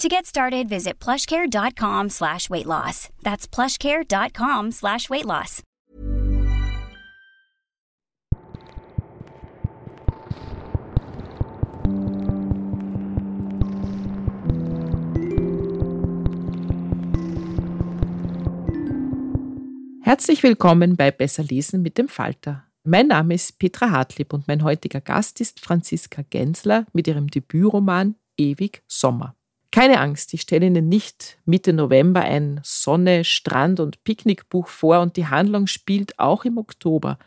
To get started, visit plushcare.com slash weight loss. That's plushcare.com slash weight loss. Herzlich willkommen bei Besser lesen mit dem Falter. Mein Name ist Petra Hartlieb und mein heutiger Gast ist Franziska Gensler mit ihrem Debütroman Ewig Sommer. Keine Angst, ich stelle Ihnen nicht Mitte November ein Sonne, Strand und Picknickbuch vor und die Handlung spielt auch im Oktober.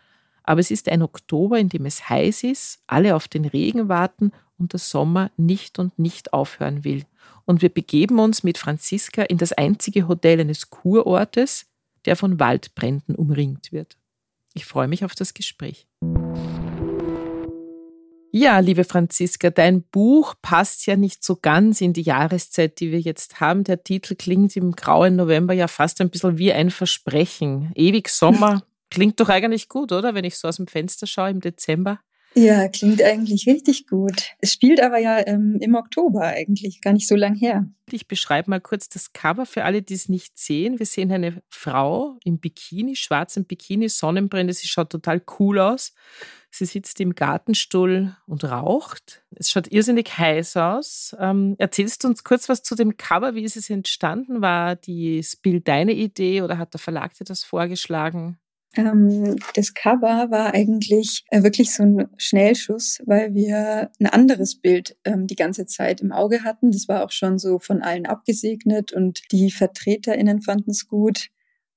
Aber es ist ein Oktober, in dem es heiß ist, alle auf den Regen warten und der Sommer nicht und nicht aufhören will. Und wir begeben uns mit Franziska in das einzige Hotel eines Kurortes, der von Waldbränden umringt wird. Ich freue mich auf das Gespräch. Ja, liebe Franziska, dein Buch passt ja nicht so ganz in die Jahreszeit, die wir jetzt haben. Der Titel klingt im grauen November ja fast ein bisschen wie ein Versprechen. Ewig Sommer klingt doch eigentlich gut, oder? Wenn ich so aus dem Fenster schaue im Dezember. Ja, klingt eigentlich richtig gut. Es spielt aber ja ähm, im Oktober eigentlich, gar nicht so lang her. Ich beschreibe mal kurz das Cover für alle, die es nicht sehen. Wir sehen eine Frau im Bikini, schwarzem Bikini, Sonnenbrille. Sie schaut total cool aus. Sie sitzt im Gartenstuhl und raucht. Es schaut irrsinnig heiß aus. Ähm, erzählst du uns kurz was zu dem Cover? Wie ist es entstanden? War das Bild deine Idee oder hat der Verlag dir das vorgeschlagen? Ähm, das Cover war eigentlich äh, wirklich so ein Schnellschuss, weil wir ein anderes Bild ähm, die ganze Zeit im Auge hatten. Das war auch schon so von allen abgesegnet und die VertreterInnen fanden es gut.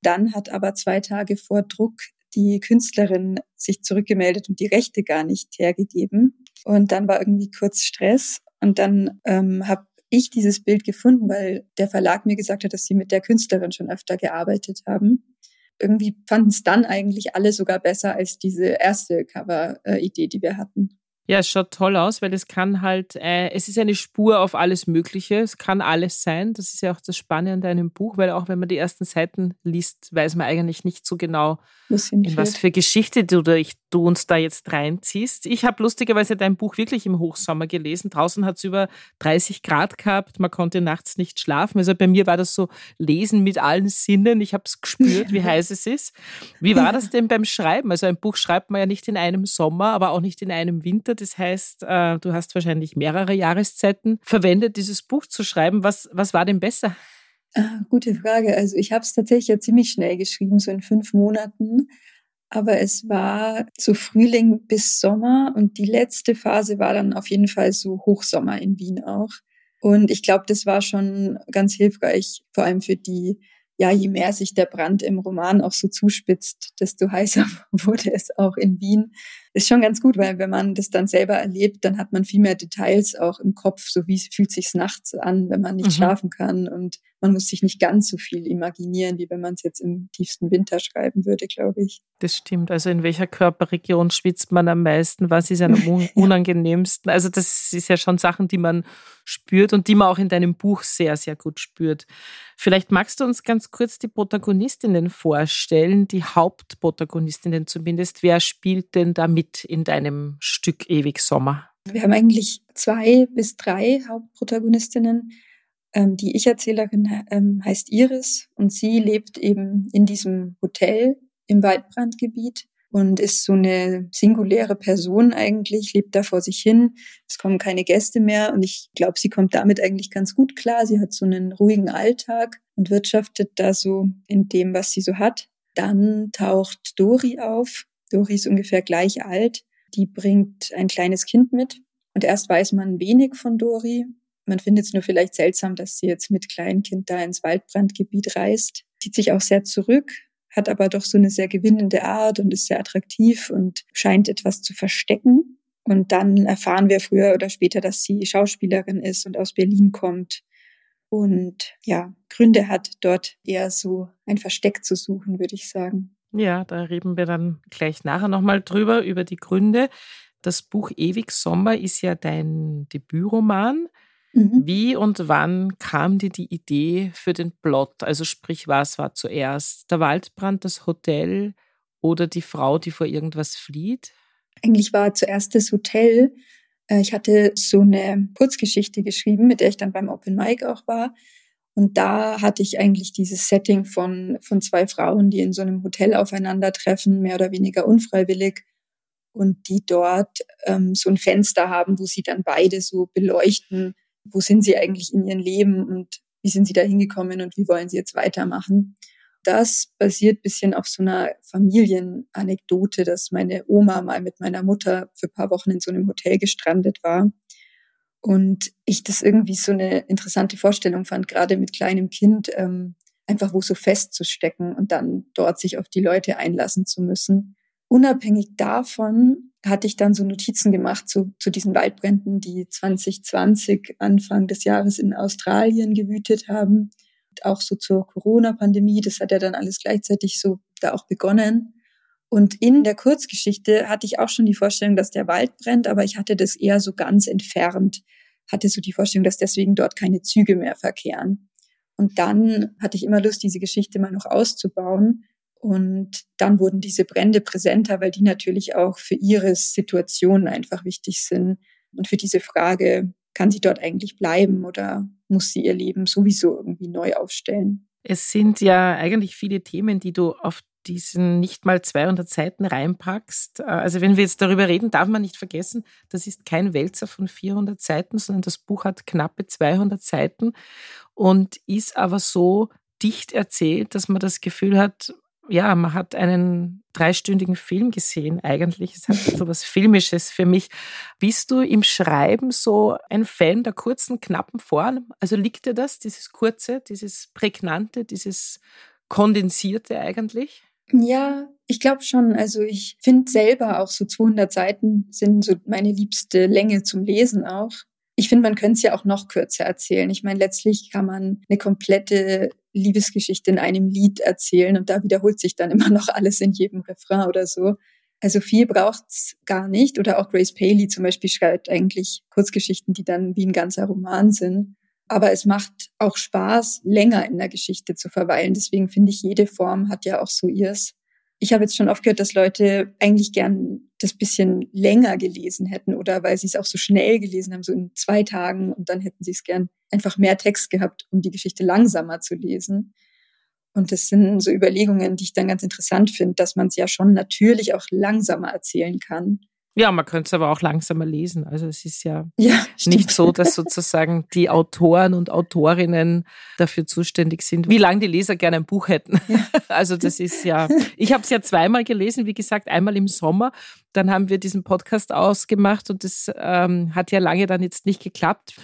Dann hat aber zwei Tage vor Druck die Künstlerin sich zurückgemeldet und die Rechte gar nicht hergegeben. Und dann war irgendwie kurz Stress und dann ähm, habe ich dieses Bild gefunden, weil der Verlag mir gesagt hat, dass sie mit der Künstlerin schon öfter gearbeitet haben irgendwie fanden es dann eigentlich alle sogar besser als diese erste Cover-Idee, die wir hatten. Ja, es schaut toll aus, weil es kann halt, äh, es ist eine Spur auf alles Mögliche. Es kann alles sein. Das ist ja auch das Spannende an einem Buch, weil auch wenn man die ersten Seiten liest, weiß man eigentlich nicht so genau, in was für Geschichte du, ich, du uns da jetzt reinziehst. Ich habe lustigerweise dein Buch wirklich im Hochsommer gelesen. Draußen hat es über 30 Grad gehabt. Man konnte nachts nicht schlafen. Also bei mir war das so Lesen mit allen Sinnen. Ich habe es gespürt, wie heiß es ist. Wie war das denn beim Schreiben? Also ein Buch schreibt man ja nicht in einem Sommer, aber auch nicht in einem Winter. Das heißt, äh, du hast wahrscheinlich mehrere Jahreszeiten verwendet, dieses Buch zu schreiben. Was, was war denn besser? Ah, gute Frage. Also ich habe es tatsächlich ja ziemlich schnell geschrieben, so in fünf Monaten. Aber es war so Frühling bis Sommer und die letzte Phase war dann auf jeden Fall so Hochsommer in Wien auch. Und ich glaube, das war schon ganz hilfreich, vor allem für die ja, je mehr sich der Brand im Roman auch so zuspitzt, desto heißer wurde es auch in Wien. Ist schon ganz gut, weil wenn man das dann selber erlebt, dann hat man viel mehr Details auch im Kopf, so wie fühlt sich's nachts an, wenn man nicht mhm. schlafen kann und man muss sich nicht ganz so viel imaginieren, wie wenn man es jetzt im tiefsten Winter schreiben würde, glaube ich. Das stimmt. Also in welcher Körperregion schwitzt man am meisten? Was ist am unangenehmsten? Also das ist ja schon Sachen, die man spürt und die man auch in deinem Buch sehr, sehr gut spürt. Vielleicht magst du uns ganz kurz die Protagonistinnen vorstellen, die Hauptprotagonistinnen zumindest. Wer spielt denn da mit in deinem Stück Ewig Sommer? Wir haben eigentlich zwei bis drei Hauptprotagonistinnen. Ähm, die Ich-Erzählerin ähm, heißt Iris und sie lebt eben in diesem Hotel im Waldbrandgebiet und ist so eine singuläre Person eigentlich, lebt da vor sich hin. Es kommen keine Gäste mehr und ich glaube, sie kommt damit eigentlich ganz gut klar. Sie hat so einen ruhigen Alltag und wirtschaftet da so in dem, was sie so hat. Dann taucht Dori auf. Dori ist ungefähr gleich alt. Die bringt ein kleines Kind mit. Und erst weiß man wenig von Dori. Man findet es nur vielleicht seltsam, dass sie jetzt mit Kleinkind da ins Waldbrandgebiet reist. Zieht sich auch sehr zurück, hat aber doch so eine sehr gewinnende Art und ist sehr attraktiv und scheint etwas zu verstecken. Und dann erfahren wir früher oder später, dass sie Schauspielerin ist und aus Berlin kommt und ja, Gründe hat, dort eher so ein Versteck zu suchen, würde ich sagen. Ja, da reden wir dann gleich nachher nochmal drüber, über die Gründe. Das Buch Ewig Sommer ist ja dein Debütroman. Mhm. Wie und wann kam dir die Idee für den Plot? Also sprich, was war zuerst? Der Waldbrand, das Hotel oder die Frau, die vor irgendwas flieht? Eigentlich war zuerst das Hotel. Äh, ich hatte so eine Kurzgeschichte geschrieben, mit der ich dann beim Open Mic auch war. Und da hatte ich eigentlich dieses Setting von, von zwei Frauen, die in so einem Hotel aufeinandertreffen, mehr oder weniger unfreiwillig, und die dort ähm, so ein Fenster haben, wo sie dann beide so beleuchten, wo sind sie eigentlich in ihrem Leben und wie sind sie da hingekommen und wie wollen sie jetzt weitermachen. Das basiert bisschen auf so einer Familienanekdote, dass meine Oma mal mit meiner Mutter für paar Wochen in so einem Hotel gestrandet war. Und ich das irgendwie so eine interessante Vorstellung fand, gerade mit kleinem Kind, ähm, einfach wo so festzustecken und dann dort sich auf die Leute einlassen zu müssen. Unabhängig davon hatte ich dann so Notizen gemacht zu, zu diesen Waldbränden, die 2020 Anfang des Jahres in Australien gewütet haben. Und auch so zur Corona-Pandemie, das hat ja dann alles gleichzeitig so da auch begonnen. Und in der Kurzgeschichte hatte ich auch schon die Vorstellung, dass der Wald brennt, aber ich hatte das eher so ganz entfernt, hatte so die Vorstellung, dass deswegen dort keine Züge mehr verkehren. Und dann hatte ich immer Lust, diese Geschichte mal noch auszubauen und dann wurden diese Brände präsenter, weil die natürlich auch für ihre Situation einfach wichtig sind. Und für diese Frage, kann sie dort eigentlich bleiben oder muss sie ihr Leben sowieso irgendwie neu aufstellen? Es sind ja eigentlich viele Themen, die du auf diesen nicht mal 200 Seiten reinpackst. Also wenn wir jetzt darüber reden, darf man nicht vergessen, das ist kein Wälzer von 400 Seiten, sondern das Buch hat knappe 200 Seiten und ist aber so dicht erzählt, dass man das Gefühl hat, ja, man hat einen dreistündigen Film gesehen eigentlich. Es hat so was Filmisches für mich. Bist du im Schreiben so ein Fan der kurzen, knappen Form? Also liegt dir das, dieses kurze, dieses prägnante, dieses kondensierte eigentlich? Ja, ich glaube schon. Also ich finde selber auch so 200 Seiten sind so meine liebste Länge zum Lesen auch. Ich finde, man könnte es ja auch noch kürzer erzählen. Ich meine, letztlich kann man eine komplette Liebesgeschichte in einem Lied erzählen und da wiederholt sich dann immer noch alles in jedem Refrain oder so. Also viel braucht's gar nicht. Oder auch Grace Paley zum Beispiel schreibt eigentlich Kurzgeschichten, die dann wie ein ganzer Roman sind. Aber es macht auch Spaß, länger in der Geschichte zu verweilen. Deswegen finde ich, jede Form hat ja auch so ihrs ich habe jetzt schon oft gehört, dass Leute eigentlich gern das bisschen länger gelesen hätten oder weil sie es auch so schnell gelesen haben, so in zwei Tagen und dann hätten sie es gern einfach mehr Text gehabt, um die Geschichte langsamer zu lesen. Und das sind so Überlegungen, die ich dann ganz interessant finde, dass man es ja schon natürlich auch langsamer erzählen kann. Ja, man könnte es aber auch langsamer lesen. Also es ist ja, ja nicht so, dass sozusagen die Autoren und Autorinnen dafür zuständig sind, wie lange die Leser gerne ein Buch hätten. Ja. Also das ist ja, ich habe es ja zweimal gelesen, wie gesagt, einmal im Sommer dann haben wir diesen Podcast ausgemacht und das ähm, hat ja lange dann jetzt nicht geklappt.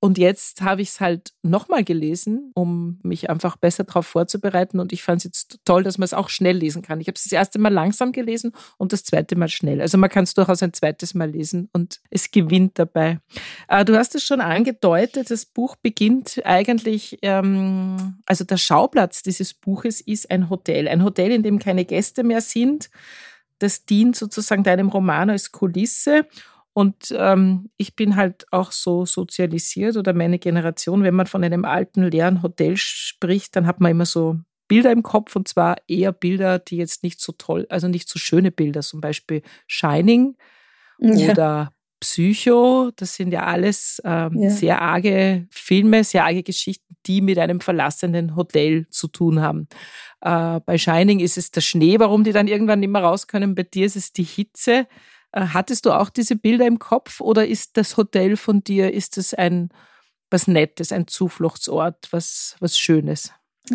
Und jetzt habe ich es halt nochmal gelesen, um mich einfach besser darauf vorzubereiten. Und ich fand es jetzt toll, dass man es auch schnell lesen kann. Ich habe es das erste Mal langsam gelesen und das zweite Mal schnell. Also man kann es durchaus ein zweites Mal lesen und es gewinnt dabei. Äh, du hast es schon angedeutet, das Buch beginnt eigentlich, ähm, also der Schauplatz dieses Buches ist ein Hotel. Ein Hotel, in dem keine Gäste mehr sind das dient sozusagen deinem Roman als Kulisse. Und ähm, ich bin halt auch so sozialisiert oder meine Generation, wenn man von einem alten leeren Hotel spricht, dann hat man immer so Bilder im Kopf und zwar eher Bilder, die jetzt nicht so toll, also nicht so schöne Bilder, zum Beispiel Shining ja. oder Psycho, das sind ja alles ähm, ja. sehr arge Filme, sehr arge Geschichten, die mit einem verlassenen Hotel zu tun haben. Äh, bei Shining ist es der Schnee, warum die dann irgendwann nicht mehr raus können. Bei dir ist es die Hitze. Äh, hattest du auch diese Bilder im Kopf oder ist das Hotel von dir, ist es ein was Nettes, ein Zufluchtsort, was, was Schönes?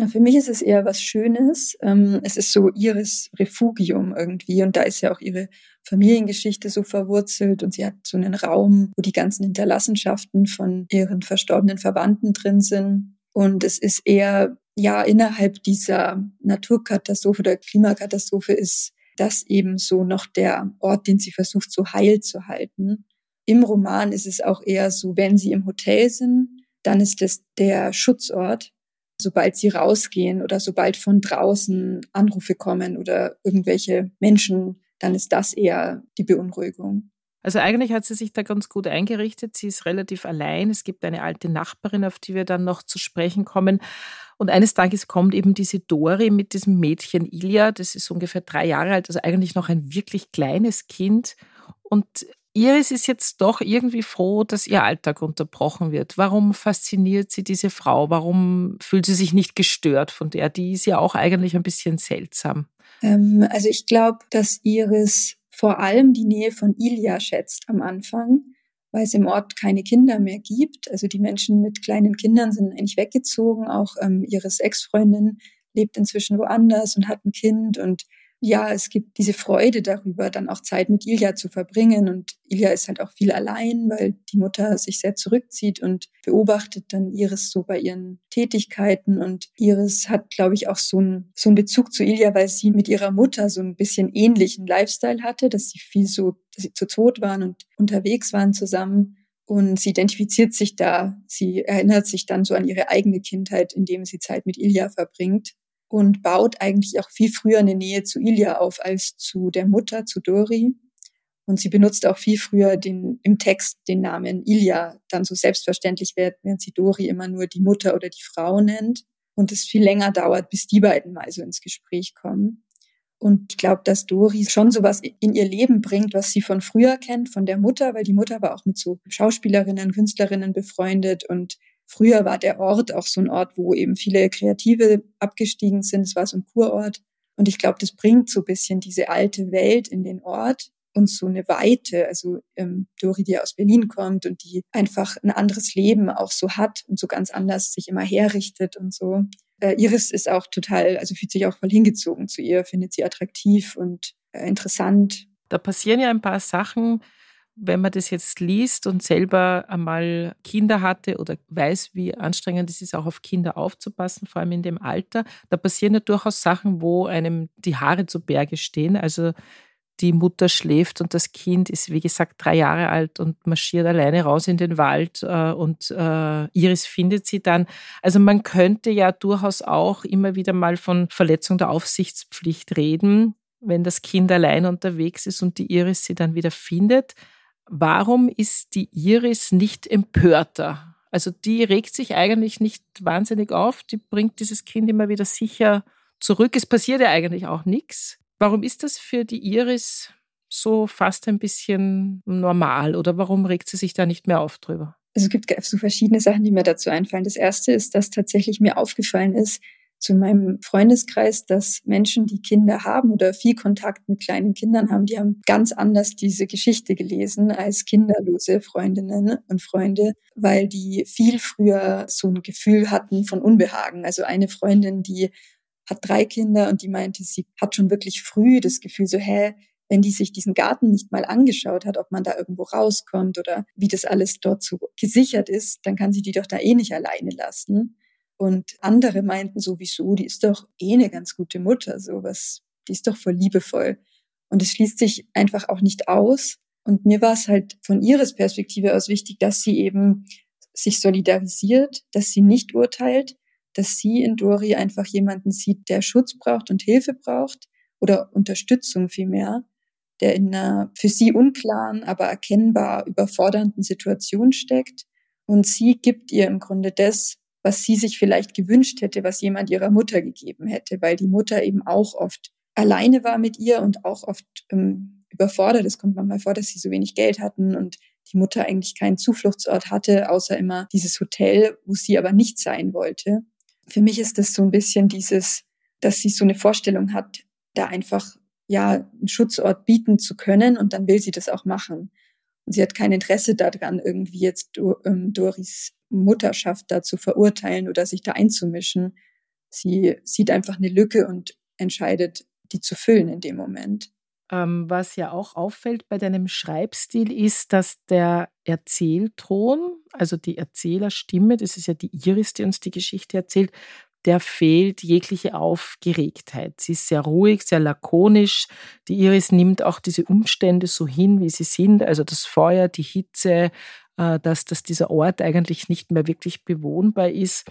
Für mich ist es eher was Schönes. Ähm, es ist so ihres Refugium irgendwie und da ist ja auch ihre Familiengeschichte so verwurzelt und sie hat so einen Raum, wo die ganzen Hinterlassenschaften von ihren verstorbenen Verwandten drin sind. Und es ist eher, ja, innerhalb dieser Naturkatastrophe oder Klimakatastrophe ist das eben so noch der Ort, den sie versucht so heil zu halten. Im Roman ist es auch eher so, wenn sie im Hotel sind, dann ist es der Schutzort. Sobald sie rausgehen oder sobald von draußen Anrufe kommen oder irgendwelche Menschen, dann ist das eher die Beunruhigung. Also eigentlich hat sie sich da ganz gut eingerichtet. Sie ist relativ allein. Es gibt eine alte Nachbarin, auf die wir dann noch zu sprechen kommen. Und eines Tages kommt eben diese Dori mit diesem Mädchen Ilja, das ist ungefähr drei Jahre alt, also eigentlich noch ein wirklich kleines Kind. Und Iris ist jetzt doch irgendwie froh, dass ihr Alltag unterbrochen wird. Warum fasziniert sie diese Frau? Warum fühlt sie sich nicht gestört von der? Die ist ja auch eigentlich ein bisschen seltsam. Ähm, also ich glaube, dass Iris vor allem die Nähe von Ilja schätzt am Anfang, weil es im Ort keine Kinder mehr gibt. Also die Menschen mit kleinen Kindern sind eigentlich weggezogen. Auch ähm, Iris Ex-Freundin lebt inzwischen woanders und hat ein Kind und ja, es gibt diese Freude darüber, dann auch Zeit mit Ilja zu verbringen. Und Ilja ist halt auch viel allein, weil die Mutter sich sehr zurückzieht und beobachtet dann Iris so bei ihren Tätigkeiten. Und Iris hat, glaube ich, auch so einen, so einen Bezug zu Ilja, weil sie mit ihrer Mutter so ein bisschen ähnlichen Lifestyle hatte, dass sie viel so, dass sie zu tot waren und unterwegs waren zusammen. Und sie identifiziert sich da. Sie erinnert sich dann so an ihre eigene Kindheit, indem sie Zeit mit Ilja verbringt und baut eigentlich auch viel früher eine Nähe zu Ilja auf als zu der Mutter, zu Dori. Und sie benutzt auch viel früher den, im Text den Namen Ilja dann so selbstverständlich während sie Dori immer nur die Mutter oder die Frau nennt. Und es viel länger dauert, bis die beiden mal so ins Gespräch kommen. Und ich glaube, dass Dori schon sowas in ihr Leben bringt, was sie von früher kennt, von der Mutter, weil die Mutter war auch mit so Schauspielerinnen, Künstlerinnen befreundet und Früher war der Ort auch so ein Ort, wo eben viele Kreative abgestiegen sind. Es war so ein Kurort. Und ich glaube, das bringt so ein bisschen diese alte Welt in den Ort und so eine Weite. Also ähm, Dori, die aus Berlin kommt und die einfach ein anderes Leben auch so hat und so ganz anders sich immer herrichtet und so. Äh, Iris ist auch total, also fühlt sich auch voll hingezogen zu ihr, findet sie attraktiv und äh, interessant. Da passieren ja ein paar Sachen, wenn man das jetzt liest und selber einmal Kinder hatte oder weiß, wie anstrengend es ist, auch auf Kinder aufzupassen, vor allem in dem Alter, da passieren ja durchaus Sachen, wo einem die Haare zu Berge stehen. Also die Mutter schläft und das Kind ist, wie gesagt, drei Jahre alt und marschiert alleine raus in den Wald äh, und äh, Iris findet sie dann. Also man könnte ja durchaus auch immer wieder mal von Verletzung der Aufsichtspflicht reden, wenn das Kind allein unterwegs ist und die Iris sie dann wieder findet warum ist die Iris nicht empörter? Also die regt sich eigentlich nicht wahnsinnig auf, die bringt dieses Kind immer wieder sicher zurück. Es passiert ja eigentlich auch nichts. Warum ist das für die Iris so fast ein bisschen normal oder warum regt sie sich da nicht mehr auf drüber? Also es gibt so verschiedene Sachen, die mir dazu einfallen. Das erste ist, dass tatsächlich mir aufgefallen ist, zu meinem Freundeskreis, dass Menschen, die Kinder haben oder viel Kontakt mit kleinen Kindern haben, die haben ganz anders diese Geschichte gelesen als kinderlose Freundinnen und Freunde, weil die viel früher so ein Gefühl hatten von Unbehagen. Also eine Freundin, die hat drei Kinder und die meinte, sie hat schon wirklich früh das Gefühl so, hä, wenn die sich diesen Garten nicht mal angeschaut hat, ob man da irgendwo rauskommt oder wie das alles dort so gesichert ist, dann kann sie die doch da eh nicht alleine lassen. Und andere meinten sowieso, die ist doch eh eine ganz gute Mutter, sowas, die ist doch voll liebevoll. Und es schließt sich einfach auch nicht aus. Und mir war es halt von ihres Perspektive aus wichtig, dass sie eben sich solidarisiert, dass sie nicht urteilt, dass sie in Dori einfach jemanden sieht, der Schutz braucht und Hilfe braucht oder Unterstützung vielmehr, der in einer für sie unklaren, aber erkennbar überfordernden Situation steckt. Und sie gibt ihr im Grunde das, was sie sich vielleicht gewünscht hätte, was jemand ihrer Mutter gegeben hätte, weil die Mutter eben auch oft alleine war mit ihr und auch oft ähm, überfordert. Es kommt manchmal vor, dass sie so wenig Geld hatten und die Mutter eigentlich keinen Zufluchtsort hatte, außer immer dieses Hotel, wo sie aber nicht sein wollte. Für mich ist das so ein bisschen dieses, dass sie so eine Vorstellung hat, da einfach ja einen Schutzort bieten zu können und dann will sie das auch machen. Sie hat kein Interesse daran, irgendwie jetzt ähm, Doris Mutterschaft da zu verurteilen oder sich da einzumischen. Sie sieht einfach eine Lücke und entscheidet, die zu füllen in dem Moment. Ähm, was ja auch auffällt bei deinem Schreibstil ist, dass der Erzählton, also die Erzählerstimme, das ist ja die Iris, die uns die Geschichte erzählt, der fehlt jegliche Aufgeregtheit. Sie ist sehr ruhig, sehr lakonisch. Die Iris nimmt auch diese Umstände so hin, wie sie sind, also das Feuer, die Hitze, äh, dass, dass dieser Ort eigentlich nicht mehr wirklich bewohnbar ist.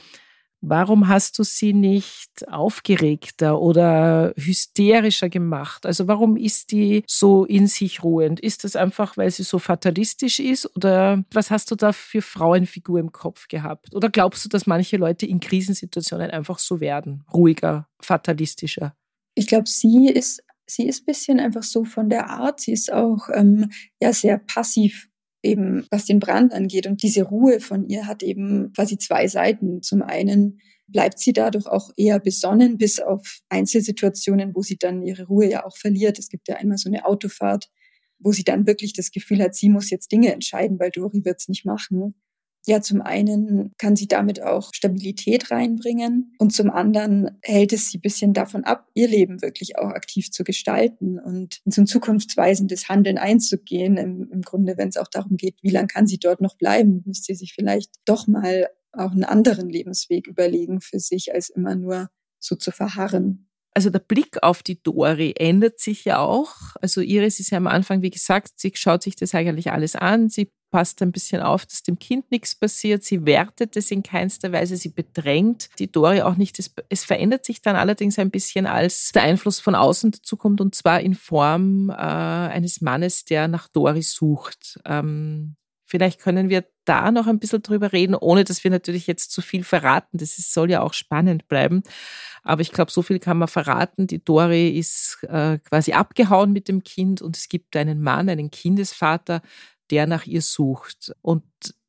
Warum hast du sie nicht aufgeregter oder hysterischer gemacht? Also warum ist die so in sich ruhend? Ist das einfach, weil sie so fatalistisch ist oder was hast du da für Frauenfigur im Kopf gehabt? Oder glaubst du, dass manche Leute in Krisensituationen einfach so werden, ruhiger, fatalistischer? Ich glaube, sie ist sie ist bisschen einfach so von der Art. Sie ist auch ähm, ja sehr passiv eben was den Brand angeht. Und diese Ruhe von ihr hat eben quasi zwei Seiten. Zum einen bleibt sie dadurch auch eher besonnen, bis auf Einzelsituationen, wo sie dann ihre Ruhe ja auch verliert. Es gibt ja einmal so eine Autofahrt, wo sie dann wirklich das Gefühl hat, sie muss jetzt Dinge entscheiden, weil Dori wird's nicht machen. Ja, zum einen kann sie damit auch Stabilität reinbringen und zum anderen hält es sie bisschen davon ab, ihr Leben wirklich auch aktiv zu gestalten und in so ein zukunftsweisendes Handeln einzugehen. Im, im Grunde, wenn es auch darum geht, wie lange kann sie dort noch bleiben, müsste sie sich vielleicht doch mal auch einen anderen Lebensweg überlegen für sich, als immer nur so zu verharren. Also der Blick auf die Dori ändert sich ja auch. Also Iris ist ja am Anfang, wie gesagt, sie schaut sich das eigentlich alles an. Sie passt ein bisschen auf, dass dem Kind nichts passiert. Sie wertet es in keinster Weise, sie bedrängt die Dori auch nicht. Es, es verändert sich dann allerdings ein bisschen, als der Einfluss von außen dazukommt und zwar in Form äh, eines Mannes, der nach Dori sucht. Ähm, vielleicht können wir da noch ein bisschen drüber reden, ohne dass wir natürlich jetzt zu viel verraten. Das ist, soll ja auch spannend bleiben. Aber ich glaube, so viel kann man verraten. Die Dori ist äh, quasi abgehauen mit dem Kind und es gibt einen Mann, einen Kindesvater, der nach ihr sucht. Und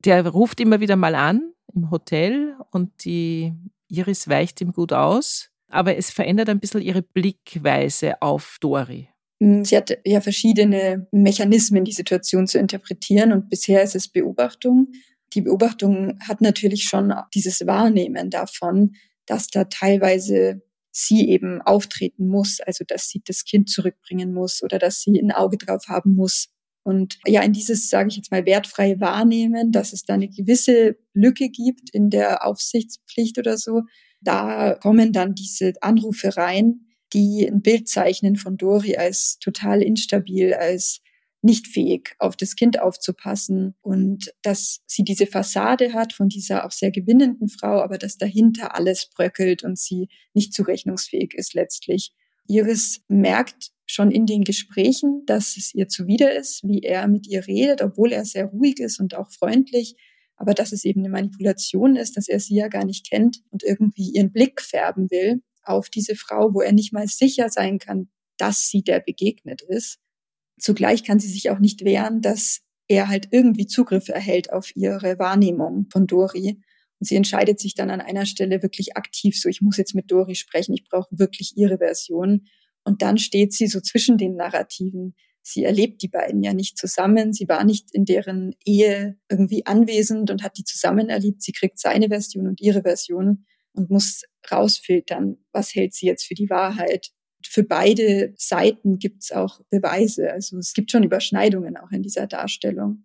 der ruft immer wieder mal an im Hotel und die Iris weicht ihm gut aus. Aber es verändert ein bisschen ihre Blickweise auf Dori. Mm, sie hat ja verschiedene Mechanismen, die Situation zu interpretieren und bisher ist es Beobachtung. Die Beobachtung hat natürlich schon dieses Wahrnehmen davon, dass da teilweise sie eben auftreten muss, also dass sie das Kind zurückbringen muss oder dass sie ein Auge drauf haben muss, und ja, in dieses, sage ich jetzt mal, wertfreie Wahrnehmen, dass es da eine gewisse Lücke gibt in der Aufsichtspflicht oder so, da kommen dann diese Anrufe rein, die ein Bild zeichnen von Dori als total instabil, als nicht fähig, auf das Kind aufzupassen und dass sie diese Fassade hat von dieser auch sehr gewinnenden Frau, aber dass dahinter alles bröckelt und sie nicht zurechnungsfähig ist letztlich. Iris merkt schon in den Gesprächen, dass es ihr zuwider ist, wie er mit ihr redet, obwohl er sehr ruhig ist und auch freundlich, aber dass es eben eine Manipulation ist, dass er sie ja gar nicht kennt und irgendwie ihren Blick färben will auf diese Frau, wo er nicht mal sicher sein kann, dass sie der begegnet ist. Zugleich kann sie sich auch nicht wehren, dass er halt irgendwie Zugriff erhält auf ihre Wahrnehmung von Dori. Und sie entscheidet sich dann an einer Stelle wirklich aktiv so, ich muss jetzt mit Dori sprechen, ich brauche wirklich ihre Version. Und dann steht sie so zwischen den Narrativen. Sie erlebt die beiden ja nicht zusammen. Sie war nicht in deren Ehe irgendwie anwesend und hat die zusammen erlebt. Sie kriegt seine Version und ihre Version und muss rausfiltern, was hält sie jetzt für die Wahrheit. Für beide Seiten gibt es auch Beweise. Also es gibt schon Überschneidungen auch in dieser Darstellung.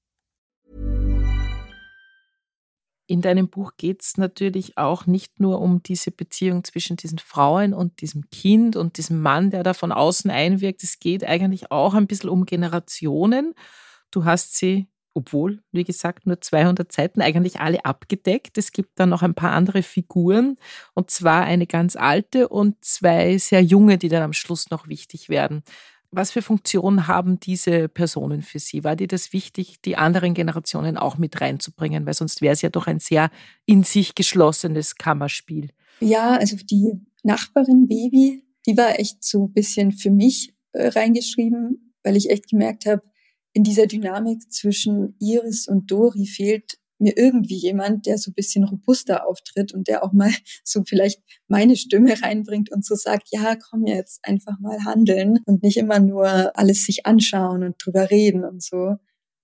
In deinem Buch geht es natürlich auch nicht nur um diese Beziehung zwischen diesen Frauen und diesem Kind und diesem Mann, der da von außen einwirkt. Es geht eigentlich auch ein bisschen um Generationen. Du hast sie, obwohl, wie gesagt, nur 200 Seiten, eigentlich alle abgedeckt. Es gibt dann noch ein paar andere Figuren, und zwar eine ganz alte und zwei sehr junge, die dann am Schluss noch wichtig werden. Was für Funktionen haben diese Personen für Sie? War dir das wichtig, die anderen Generationen auch mit reinzubringen? Weil sonst wäre es ja doch ein sehr in sich geschlossenes Kammerspiel. Ja, also die Nachbarin Baby, die war echt so ein bisschen für mich äh, reingeschrieben, weil ich echt gemerkt habe, in dieser Dynamik zwischen Iris und Dori fehlt mir irgendwie jemand, der so ein bisschen robuster auftritt und der auch mal so vielleicht meine Stimme reinbringt und so sagt, ja, komm jetzt einfach mal handeln und nicht immer nur alles sich anschauen und drüber reden und so,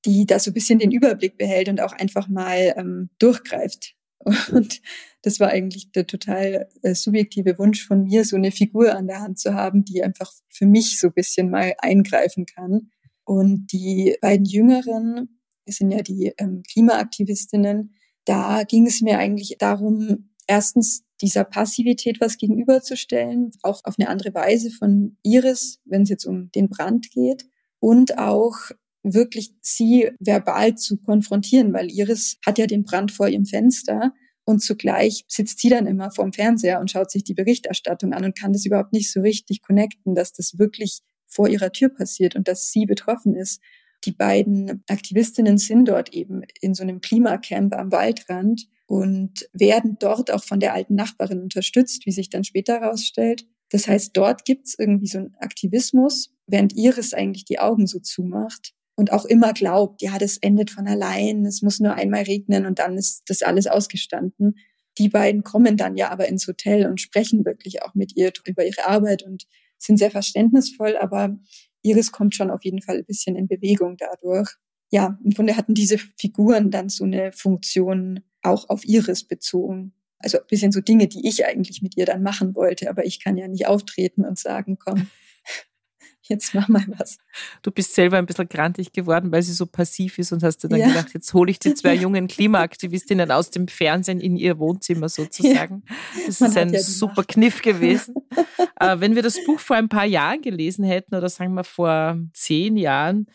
die da so ein bisschen den Überblick behält und auch einfach mal ähm, durchgreift. Und das war eigentlich der total äh, subjektive Wunsch von mir, so eine Figur an der Hand zu haben, die einfach für mich so ein bisschen mal eingreifen kann. Und die beiden Jüngeren, sind ja die ähm, Klimaaktivistinnen, da ging es mir eigentlich darum, erstens dieser Passivität was gegenüberzustellen, auch auf eine andere Weise von Iris, wenn es jetzt um den Brand geht, und auch wirklich sie verbal zu konfrontieren, weil Iris hat ja den Brand vor ihrem Fenster und zugleich sitzt sie dann immer vorm Fernseher und schaut sich die Berichterstattung an und kann das überhaupt nicht so richtig connecten, dass das wirklich vor ihrer Tür passiert und dass sie betroffen ist. Die beiden Aktivistinnen sind dort eben in so einem Klimacamp am Waldrand und werden dort auch von der alten Nachbarin unterstützt, wie sich dann später herausstellt. Das heißt, dort gibt's irgendwie so einen Aktivismus, während Iris eigentlich die Augen so zumacht und auch immer glaubt, ja, das endet von allein, es muss nur einmal regnen und dann ist das alles ausgestanden. Die beiden kommen dann ja aber ins Hotel und sprechen wirklich auch mit ihr über ihre Arbeit und sind sehr verständnisvoll, aber Iris kommt schon auf jeden Fall ein bisschen in Bewegung dadurch. Ja, im Grunde hatten diese Figuren dann so eine Funktion auch auf Iris bezogen. Also ein bisschen so Dinge, die ich eigentlich mit ihr dann machen wollte, aber ich kann ja nicht auftreten und sagen, komm, jetzt mach mal was. Du bist selber ein bisschen grantig geworden, weil sie so passiv ist und hast dir dann ja. gedacht, jetzt hole ich die zwei jungen Klimaaktivistinnen aus dem Fernsehen in ihr Wohnzimmer sozusagen. Ja. Das Man ist ein ja super. Kniff gewesen. äh, wenn wir das Buch vor ein paar Jahren gelesen hätten oder sagen wir vor zehn Jahren,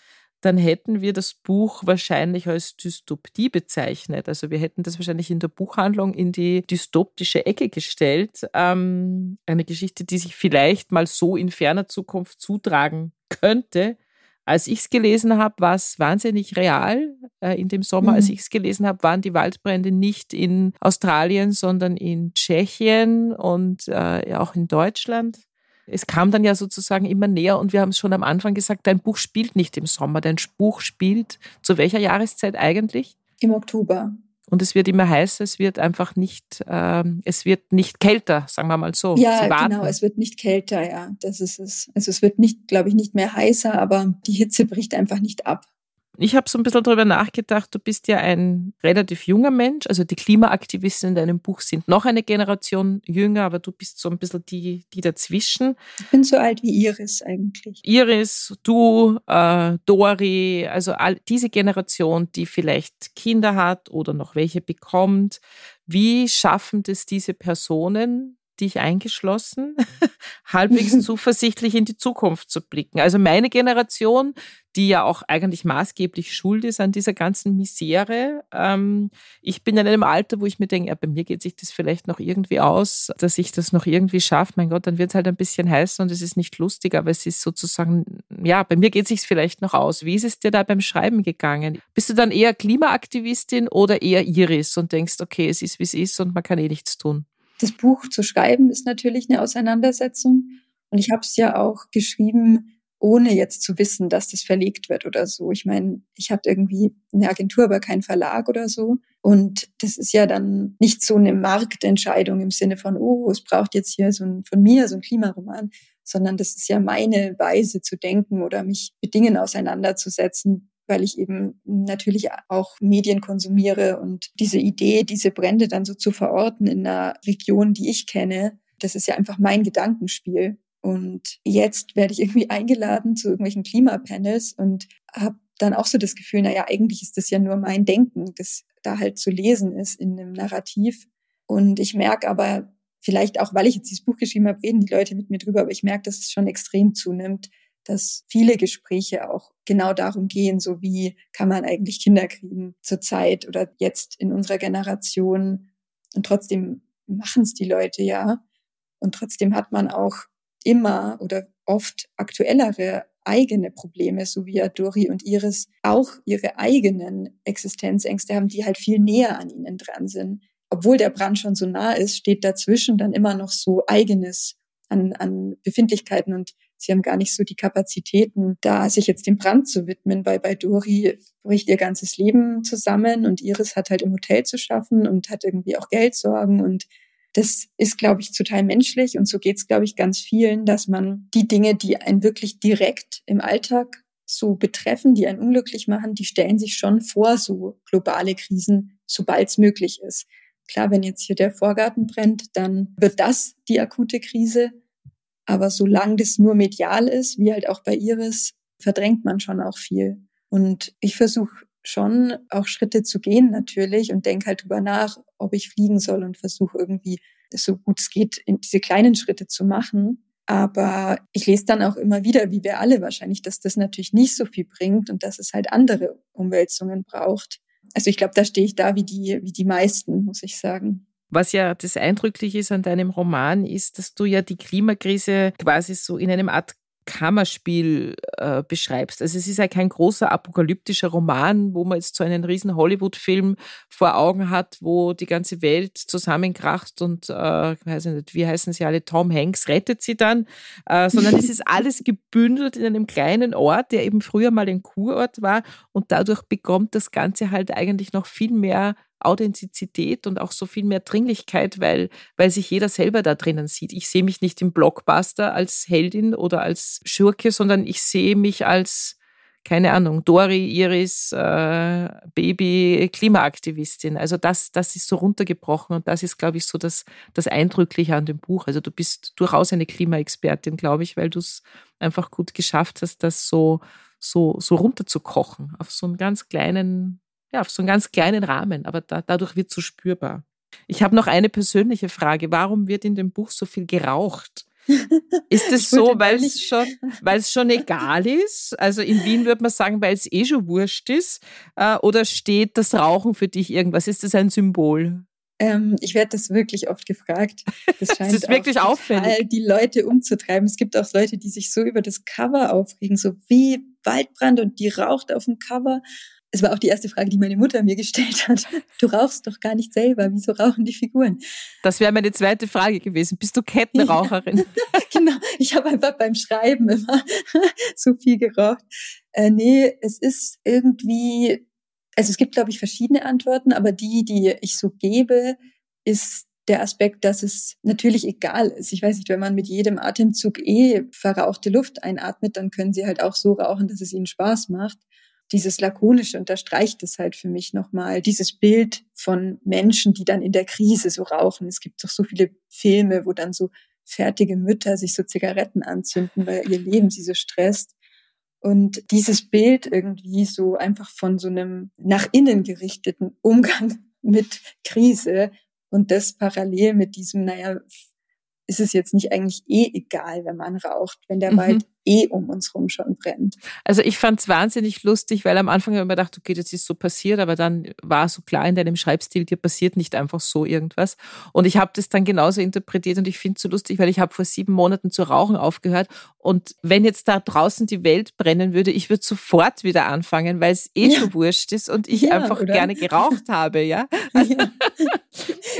dann hätten wir das Buch wahrscheinlich als Dystopie bezeichnet. Also wir hätten das wahrscheinlich in der Buchhandlung in die dystopische Ecke gestellt. Ähm, eine Geschichte, die sich vielleicht mal so in ferner Zukunft zutragen könnte. Als ich es gelesen habe, war es wahnsinnig real. Äh, in dem Sommer, mhm. als ich es gelesen habe, waren die Waldbrände nicht in Australien, sondern in Tschechien und äh, auch in Deutschland es kam dann ja sozusagen immer näher und wir haben es schon am Anfang gesagt, dein Buch spielt nicht im Sommer, dein Buch spielt zu welcher Jahreszeit eigentlich? Im Oktober. Und es wird immer heißer, es wird einfach nicht, äh, es wird nicht kälter, sagen wir mal so. Ja, genau, es wird nicht kälter, ja. Das ist es. Also es wird nicht, glaube ich, nicht mehr heißer, aber die Hitze bricht einfach nicht ab. Ich habe so ein bisschen darüber nachgedacht, du bist ja ein relativ junger Mensch, also die Klimaaktivisten in deinem Buch sind noch eine Generation jünger, aber du bist so ein bisschen die, die dazwischen. Ich bin so alt wie Iris eigentlich. Iris, du, äh, Dori, also all, diese Generation, die vielleicht Kinder hat oder noch welche bekommt. Wie schaffen das diese Personen, dich eingeschlossen, halbwegs zuversichtlich in die Zukunft zu blicken. Also meine Generation, die ja auch eigentlich maßgeblich schuld ist an dieser ganzen Misere. Ähm, ich bin in einem Alter, wo ich mir denke, ja, bei mir geht sich das vielleicht noch irgendwie aus, dass ich das noch irgendwie schaffe. Mein Gott, dann wird es halt ein bisschen heiß und es ist nicht lustig, aber es ist sozusagen, ja, bei mir geht es sich vielleicht noch aus. Wie ist es dir da beim Schreiben gegangen? Bist du dann eher Klimaaktivistin oder eher Iris und denkst, okay, es ist, wie es ist und man kann eh nichts tun? Das Buch zu schreiben ist natürlich eine Auseinandersetzung. Und ich habe es ja auch geschrieben, ohne jetzt zu wissen, dass das verlegt wird oder so. Ich meine, ich hatte irgendwie eine Agentur, aber keinen Verlag oder so. Und das ist ja dann nicht so eine Marktentscheidung im Sinne von, oh, es braucht jetzt hier so ein, von mir so ein Klimaroman, sondern das ist ja meine Weise zu denken oder mich mit Dingen auseinanderzusetzen, weil ich eben natürlich auch Medien konsumiere und diese Idee, diese Brände dann so zu verorten in einer Region, die ich kenne, das ist ja einfach mein Gedankenspiel. Und jetzt werde ich irgendwie eingeladen zu irgendwelchen Klimapanels und habe dann auch so das Gefühl, naja, eigentlich ist das ja nur mein Denken, das da halt zu lesen ist in einem Narrativ. Und ich merke aber, vielleicht auch, weil ich jetzt dieses Buch geschrieben habe, reden die Leute mit mir drüber, aber ich merke, dass es schon extrem zunimmt, dass viele Gespräche auch genau darum gehen, so wie kann man eigentlich Kinder kriegen zur Zeit oder jetzt in unserer Generation. Und trotzdem machen es die Leute ja. Und trotzdem hat man auch immer oder oft aktuellere eigene Probleme, so wie ja Dori und Iris auch ihre eigenen Existenzängste haben, die halt viel näher an ihnen dran sind. Obwohl der Brand schon so nah ist, steht dazwischen dann immer noch so eigenes an, an Befindlichkeiten und sie haben gar nicht so die Kapazitäten, da sich jetzt dem Brand zu widmen, weil bei Dori bricht ihr ganzes Leben zusammen und Iris hat halt im Hotel zu schaffen und hat irgendwie auch Geldsorgen und das ist, glaube ich, total menschlich und so geht es, glaube ich, ganz vielen, dass man die Dinge, die einen wirklich direkt im Alltag so betreffen, die einen unglücklich machen, die stellen sich schon vor, so globale Krisen, sobald es möglich ist. Klar, wenn jetzt hier der Vorgarten brennt, dann wird das die akute Krise. Aber solange das nur medial ist, wie halt auch bei Iris, verdrängt man schon auch viel. Und ich versuche schon auch Schritte zu gehen natürlich und denke halt drüber nach, ob ich fliegen soll und versuche irgendwie so gut es geht, in diese kleinen Schritte zu machen. Aber ich lese dann auch immer wieder, wie wir alle wahrscheinlich, dass das natürlich nicht so viel bringt und dass es halt andere Umwälzungen braucht. Also ich glaube, da stehe ich da wie die, wie die meisten, muss ich sagen. Was ja das Eindrückliche ist an deinem Roman, ist, dass du ja die Klimakrise quasi so in einem Art Kammerspiel äh, beschreibst. Also es ist ja kein großer apokalyptischer Roman, wo man jetzt so einen riesen Hollywood-Film vor Augen hat, wo die ganze Welt zusammenkracht und äh, weiß ich nicht, wie heißen sie alle, Tom Hanks rettet sie dann, äh, sondern es ist alles gebündelt in einem kleinen Ort, der eben früher mal ein Kurort war und dadurch bekommt das Ganze halt eigentlich noch viel mehr Authentizität und auch so viel mehr Dringlichkeit, weil, weil sich jeder selber da drinnen sieht. Ich sehe mich nicht im Blockbuster als Heldin oder als Schurke, sondern ich sehe mich als, keine Ahnung, Dori, Iris, äh, Baby, Klimaaktivistin. Also das, das ist so runtergebrochen und das ist, glaube ich, so das, das Eindrückliche an dem Buch. Also du bist durchaus eine Klimaexpertin, glaube ich, weil du es einfach gut geschafft hast, das so, so, so runterzukochen auf so einen ganz kleinen ja, auf so einen ganz kleinen Rahmen, aber da, dadurch wird es so spürbar. Ich habe noch eine persönliche Frage. Warum wird in dem Buch so viel geraucht? Ist es so, weil es schon, schon egal ist? Also in Wien würde man sagen, weil es eh schon wurscht ist. Äh, oder steht das Rauchen für dich irgendwas? Ist das ein Symbol? Ähm, ich werde das wirklich oft gefragt. Das scheint das ist wirklich auffällig. die Leute umzutreiben. Es gibt auch Leute, die sich so über das Cover aufregen, so wie Waldbrand und die raucht auf dem Cover es war auch die erste Frage, die meine Mutter mir gestellt hat. Du rauchst doch gar nicht selber. Wieso rauchen die Figuren? Das wäre meine zweite Frage gewesen. Bist du Kettenraucherin? Ja, genau. Ich habe einfach beim Schreiben immer so viel geraucht. Äh, nee, es ist irgendwie, also es gibt, glaube ich, verschiedene Antworten, aber die, die ich so gebe, ist der Aspekt, dass es natürlich egal ist. Ich weiß nicht, wenn man mit jedem Atemzug eh verrauchte Luft einatmet, dann können sie halt auch so rauchen, dass es ihnen Spaß macht dieses Lakonische unterstreicht es halt für mich nochmal. Dieses Bild von Menschen, die dann in der Krise so rauchen. Es gibt doch so viele Filme, wo dann so fertige Mütter sich so Zigaretten anzünden, weil ihr Leben sie so stresst. Und dieses Bild irgendwie so einfach von so einem nach innen gerichteten Umgang mit Krise und das parallel mit diesem, naja, ist es jetzt nicht eigentlich eh egal, wenn man raucht, wenn der mhm. Wald eh um uns rum schon brennt. Also ich fand es wahnsinnig lustig, weil am Anfang habe ich mir gedacht, okay, das ist so passiert, aber dann war so klar in deinem Schreibstil, dir passiert nicht einfach so irgendwas. Und ich habe das dann genauso interpretiert und ich finde es so lustig, weil ich habe vor sieben Monaten zu rauchen aufgehört und wenn jetzt da draußen die Welt brennen würde, ich würde sofort wieder anfangen, weil es eh ja. schon wurscht ist und ich ja, einfach oder? gerne geraucht habe, ja. ja.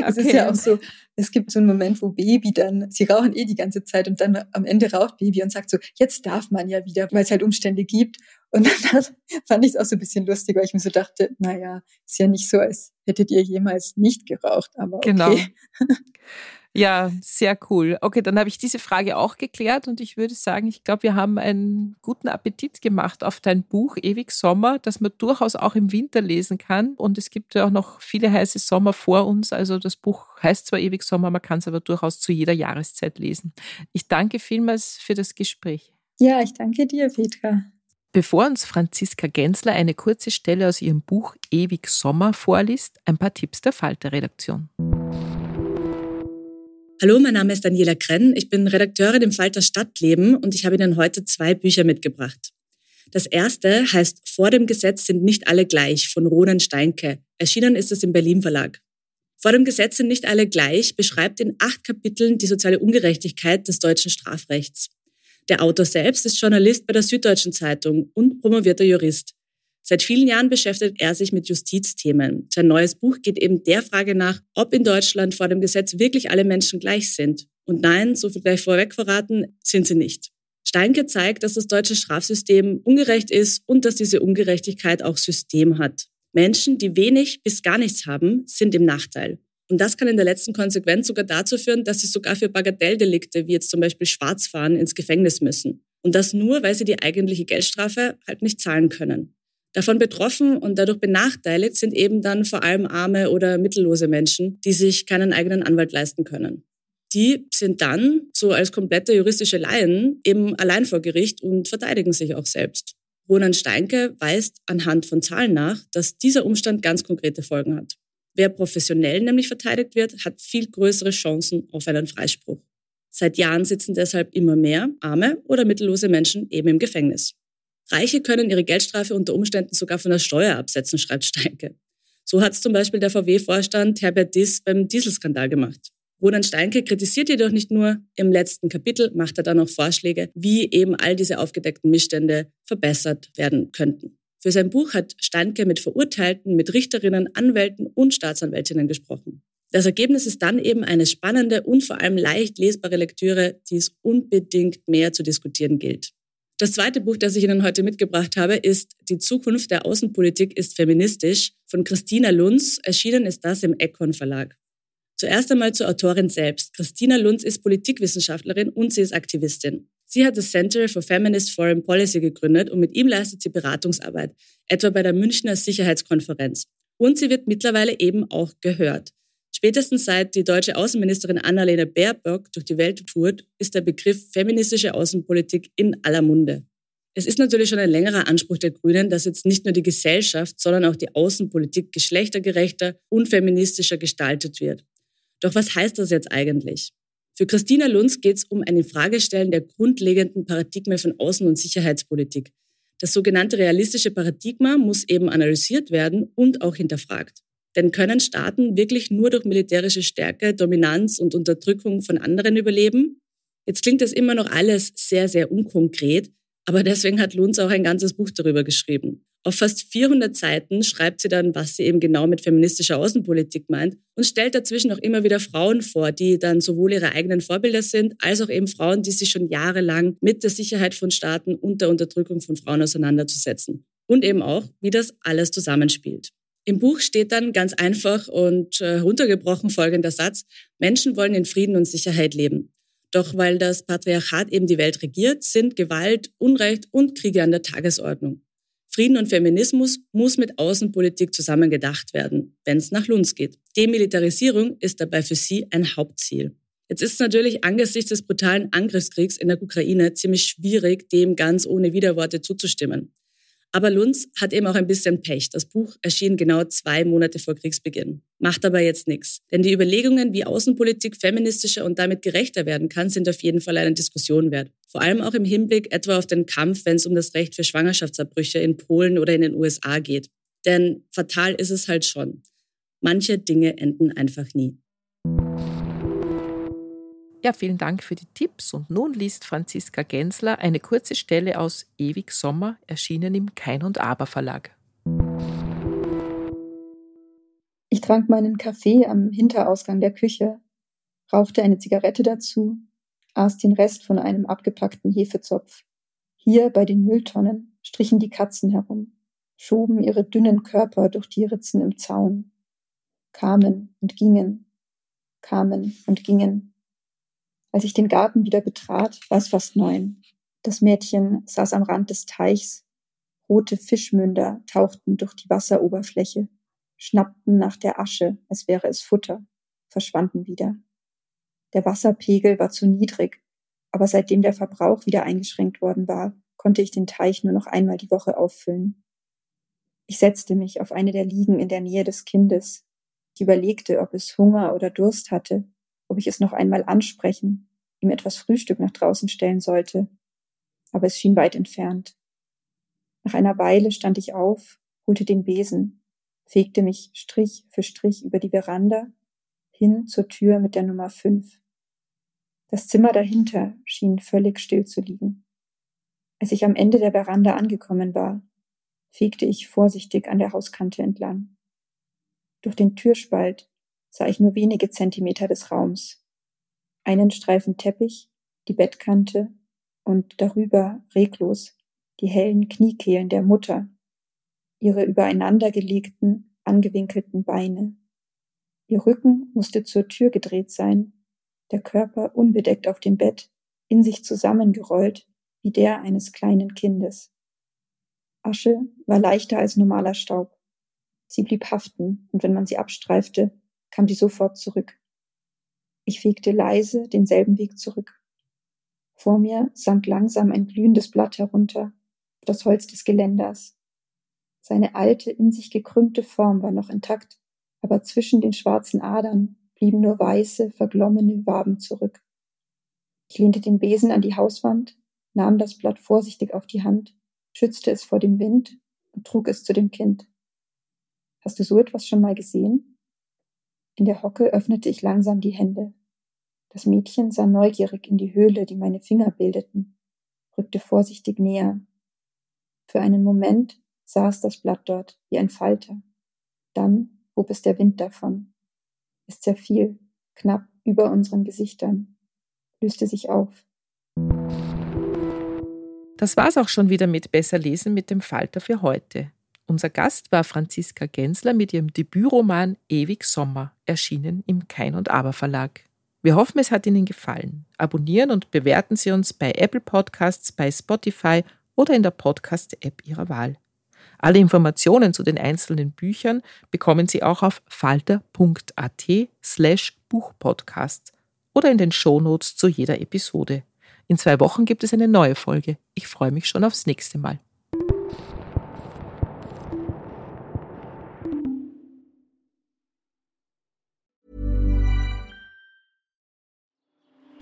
Es okay. ist ja auch so, es gibt so einen Moment, wo Baby dann, sie rauchen eh die ganze Zeit und dann am Ende raucht Baby und sagt so, jetzt darf man ja wieder, weil es halt Umstände gibt. Und dann fand ich es auch so ein bisschen lustig, weil ich mir so dachte, naja, ist ja nicht so, als hättet ihr jemals nicht geraucht, aber okay. Genau. Ja, sehr cool. Okay, dann habe ich diese Frage auch geklärt und ich würde sagen, ich glaube, wir haben einen guten Appetit gemacht auf dein Buch Ewig Sommer, das man durchaus auch im Winter lesen kann. Und es gibt ja auch noch viele heiße Sommer vor uns. Also das Buch heißt zwar Ewig Sommer, man kann es aber durchaus zu jeder Jahreszeit lesen. Ich danke vielmals für das Gespräch. Ja, ich danke dir, Petra. Bevor uns Franziska Gensler eine kurze Stelle aus ihrem Buch Ewig Sommer vorliest, ein paar Tipps der Falter-Redaktion. Hallo, mein Name ist Daniela Krenn. Ich bin Redakteurin im Falter Stadtleben und ich habe Ihnen heute zwei Bücher mitgebracht. Das erste heißt Vor dem Gesetz sind nicht alle gleich von Ronen Steinke. Erschienen ist es im Berlin Verlag. Vor dem Gesetz sind nicht alle gleich beschreibt in acht Kapiteln die soziale Ungerechtigkeit des deutschen Strafrechts. Der Autor selbst ist Journalist bei der Süddeutschen Zeitung und promovierter Jurist. Seit vielen Jahren beschäftigt er sich mit Justizthemen. Sein neues Buch geht eben der Frage nach, ob in Deutschland vor dem Gesetz wirklich alle Menschen gleich sind. Und nein, so viel gleich vorweg verraten, sind sie nicht. Steinke zeigt, dass das deutsche Strafsystem ungerecht ist und dass diese Ungerechtigkeit auch System hat. Menschen, die wenig bis gar nichts haben, sind im Nachteil. Und das kann in der letzten Konsequenz sogar dazu führen, dass sie sogar für Bagatelldelikte wie jetzt zum Beispiel Schwarzfahren ins Gefängnis müssen. Und das nur, weil sie die eigentliche Geldstrafe halt nicht zahlen können. Davon betroffen und dadurch benachteiligt sind eben dann vor allem arme oder mittellose Menschen, die sich keinen eigenen Anwalt leisten können. Die sind dann, so als komplette juristische Laien, eben allein vor Gericht und verteidigen sich auch selbst. Ronan Steinke weist anhand von Zahlen nach, dass dieser Umstand ganz konkrete Folgen hat. Wer professionell nämlich verteidigt wird, hat viel größere Chancen auf einen Freispruch. Seit Jahren sitzen deshalb immer mehr arme oder mittellose Menschen eben im Gefängnis. Reiche können ihre Geldstrafe unter Umständen sogar von der Steuer absetzen, schreibt Steinke. So hat es zum Beispiel der VW-Vorstand Herbert Diss beim Dieselskandal gemacht. Roland Steinke kritisiert jedoch nicht nur, im letzten Kapitel macht er dann auch Vorschläge, wie eben all diese aufgedeckten Missstände verbessert werden könnten. Für sein Buch hat Steinke mit Verurteilten, mit Richterinnen, Anwälten und Staatsanwältinnen gesprochen. Das Ergebnis ist dann eben eine spannende und vor allem leicht lesbare Lektüre, die es unbedingt mehr zu diskutieren gilt. Das zweite Buch, das ich Ihnen heute mitgebracht habe, ist Die Zukunft der Außenpolitik ist feministisch von Christina Lunz. Erschienen ist das im Econ Verlag. Zuerst einmal zur Autorin selbst. Christina Lunz ist Politikwissenschaftlerin und sie ist Aktivistin. Sie hat das Center for Feminist Foreign Policy gegründet und mit ihm leistet sie Beratungsarbeit, etwa bei der Münchner Sicherheitskonferenz. Und sie wird mittlerweile eben auch gehört. Spätestens seit die deutsche Außenministerin Annalena Baerbock durch die Welt tourt, ist der Begriff feministische Außenpolitik in aller Munde. Es ist natürlich schon ein längerer Anspruch der Grünen, dass jetzt nicht nur die Gesellschaft, sondern auch die Außenpolitik geschlechtergerechter und feministischer gestaltet wird. Doch was heißt das jetzt eigentlich? Für Christina Lunz geht es um ein Infragestellen der grundlegenden Paradigme von Außen- und Sicherheitspolitik. Das sogenannte realistische Paradigma muss eben analysiert werden und auch hinterfragt. Denn können Staaten wirklich nur durch militärische Stärke, Dominanz und Unterdrückung von anderen überleben? Jetzt klingt das immer noch alles sehr, sehr unkonkret, aber deswegen hat Lunz auch ein ganzes Buch darüber geschrieben. Auf fast 400 Seiten schreibt sie dann, was sie eben genau mit feministischer Außenpolitik meint und stellt dazwischen auch immer wieder Frauen vor, die dann sowohl ihre eigenen Vorbilder sind, als auch eben Frauen, die sich schon jahrelang mit der Sicherheit von Staaten und der Unterdrückung von Frauen auseinanderzusetzen. Und eben auch, wie das alles zusammenspielt. Im Buch steht dann ganz einfach und äh, runtergebrochen folgender Satz, Menschen wollen in Frieden und Sicherheit leben. Doch weil das Patriarchat eben die Welt regiert, sind Gewalt, Unrecht und Kriege an der Tagesordnung. Frieden und Feminismus muss mit Außenpolitik zusammen gedacht werden, wenn es nach Lunz geht. Demilitarisierung ist dabei für sie ein Hauptziel. Jetzt ist es natürlich angesichts des brutalen Angriffskriegs in der Ukraine ziemlich schwierig, dem ganz ohne Widerworte zuzustimmen. Aber Lunz hat eben auch ein bisschen Pech. Das Buch erschien genau zwei Monate vor Kriegsbeginn. Macht aber jetzt nichts. Denn die Überlegungen, wie Außenpolitik feministischer und damit gerechter werden kann, sind auf jeden Fall eine Diskussion wert. Vor allem auch im Hinblick etwa auf den Kampf, wenn es um das Recht für Schwangerschaftsabbrüche in Polen oder in den USA geht. Denn fatal ist es halt schon. Manche Dinge enden einfach nie. Ja, vielen Dank für die Tipps. Und nun liest Franziska Gensler eine kurze Stelle aus Ewig Sommer, erschienen im Kein und Aber Verlag. Ich trank meinen Kaffee am Hinterausgang der Küche, rauchte eine Zigarette dazu, aß den Rest von einem abgepackten Hefezopf. Hier bei den Mülltonnen strichen die Katzen herum, schoben ihre dünnen Körper durch die Ritzen im Zaun, kamen und gingen, kamen und gingen als ich den Garten wieder betrat, war es fast neun. Das Mädchen saß am Rand des Teichs. Rote Fischmünder tauchten durch die Wasseroberfläche, schnappten nach der Asche, als wäre es Futter, verschwanden wieder. Der Wasserpegel war zu niedrig, aber seitdem der Verbrauch wieder eingeschränkt worden war, konnte ich den Teich nur noch einmal die Woche auffüllen. Ich setzte mich auf eine der Liegen in der Nähe des Kindes. Ich überlegte, ob es Hunger oder Durst hatte, ob ich es noch einmal ansprechen, ihm etwas Frühstück nach draußen stellen sollte. Aber es schien weit entfernt. Nach einer Weile stand ich auf, holte den Besen, fegte mich Strich für Strich über die Veranda hin zur Tür mit der Nummer 5. Das Zimmer dahinter schien völlig still zu liegen. Als ich am Ende der Veranda angekommen war, fegte ich vorsichtig an der Hauskante entlang. Durch den Türspalt sah ich nur wenige Zentimeter des Raums. Einen Streifen Teppich, die Bettkante und darüber reglos die hellen Kniekehlen der Mutter, ihre übereinandergelegten, angewinkelten Beine. Ihr Rücken musste zur Tür gedreht sein, der Körper unbedeckt auf dem Bett, in sich zusammengerollt wie der eines kleinen Kindes. Asche war leichter als normaler Staub. Sie blieb haften, und wenn man sie abstreifte, kam sie sofort zurück. Ich fegte leise denselben Weg zurück. Vor mir sank langsam ein glühendes Blatt herunter, auf das Holz des Geländers. Seine alte, in sich gekrümmte Form war noch intakt, aber zwischen den schwarzen Adern blieben nur weiße, verglommene Waben zurück. Ich lehnte den Besen an die Hauswand, nahm das Blatt vorsichtig auf die Hand, schützte es vor dem Wind und trug es zu dem Kind. Hast du so etwas schon mal gesehen? In der Hocke öffnete ich langsam die Hände. Das Mädchen sah neugierig in die Höhle, die meine Finger bildeten, rückte vorsichtig näher. Für einen Moment saß das Blatt dort wie ein Falter. Dann hob es der Wind davon. Es zerfiel, knapp über unseren Gesichtern, löste sich auf. Das war's auch schon wieder mit Besser lesen mit dem Falter für heute. Unser Gast war Franziska Gensler mit ihrem Debütroman Ewig Sommer, erschienen im Kein und Aber Verlag. Wir hoffen, es hat Ihnen gefallen. Abonnieren und bewerten Sie uns bei Apple Podcasts, bei Spotify oder in der Podcast-App Ihrer Wahl. Alle Informationen zu den einzelnen Büchern bekommen Sie auch auf falter.at slash Buchpodcast oder in den Shownotes zu jeder Episode. In zwei Wochen gibt es eine neue Folge. Ich freue mich schon aufs nächste Mal.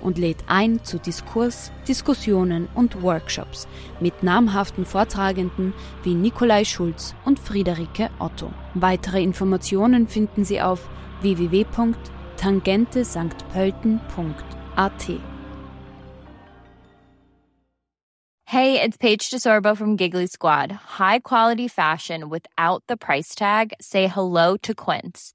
und lädt ein zu Diskurs, Diskussionen und Workshops mit namhaften Vortragenden wie Nikolai Schulz und Friederike Otto. Weitere Informationen finden Sie auf www.tangentesanktpölten.at. Hey, it's Paige DeSorbo from Giggly Squad. High quality fashion without the price tag. Say hello to Quince.